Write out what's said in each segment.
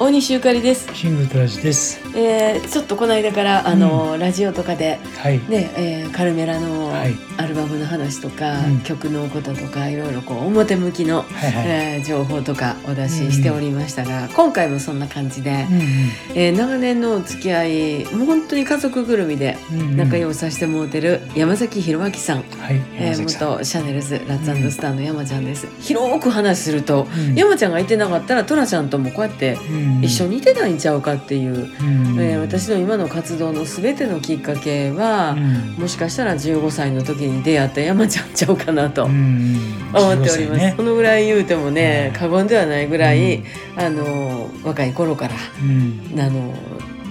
大西ゆかりです。シングルトラジです。えー、ちょっとこの間からあの、ラジオとかではい。ね、えーカルメラのはいアルバムの話とか、うん曲のこととかいろいろこう表向きの、はいはい。えー情報とかお出ししておりましたが、今回もそんな感じで、うんえー長年のお付き合いもう本当に家族ぐるみでうんうん。仲良くさせてもらってる山崎弘明さん、はい。えー。元シャネルズラッツスターの山ちゃんです。広く話すると、うん山ちゃんがいてなかったらトラちゃんともこうやってうん一緒にいてないんちゃうかっていう、うん。えー私の今の活動の全てのきっかけは、うん。もしかしたら15歳の時に出会った山ちゃんちゃうかなとうん思っております、15歳ね。このぐらい言うてもね、うん。過言ではないぐらい、うん。あの若い頃からうん。あの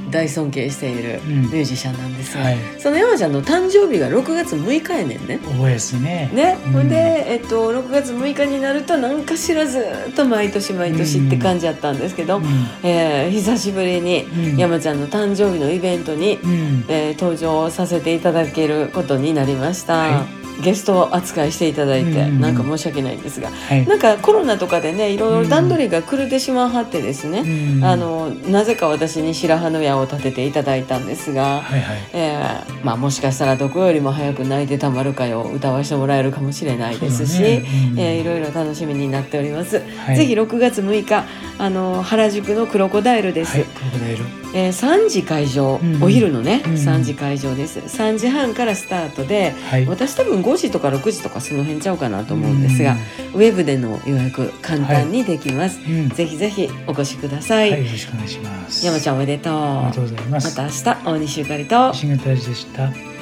大尊敬しているうんミュージシャンなんですが、はい。その山ちゃんの誕生日が6月6日やねんね。覚えですね。ね、うんほんで、えっと、6月6日になると何かしらずっと毎年毎年って感じやったんですけど、うん。えー久しぶりにうん山ちゃんの誕生日のイベントに、うん。えー登場させていただけることになりました、はゲスト扱いしていただいて、うんなんか申し訳ないんですがはい。なんかコロナとかでねいろいろ段取りが狂ってしまうはってですね、うんあ。のなぜか私に白羽の矢を立てていただいたんですが、はいはい。えーまあ、もしかしたらどこよりも早く泣いてたまるかよ歌わせてもらえるかもしれないですし、ねうんえーいろいろ楽しみになっております、はいぜひ6月6日あの原宿のクロコダイルです、はい。クロコダイル。えー3時会場、うんお昼のね、うん3時会場です3時半からスタートではい。私多分5時とか6時とかその辺ちゃうかなと思うんですが、ウェブでの予約簡単にできます、うん。うん。ぜひぜひお越しください、はい。よろしくお願いします。山ちゃんおめでとうありがとうございま。た明日大西ゆかりとシングルトラジでした。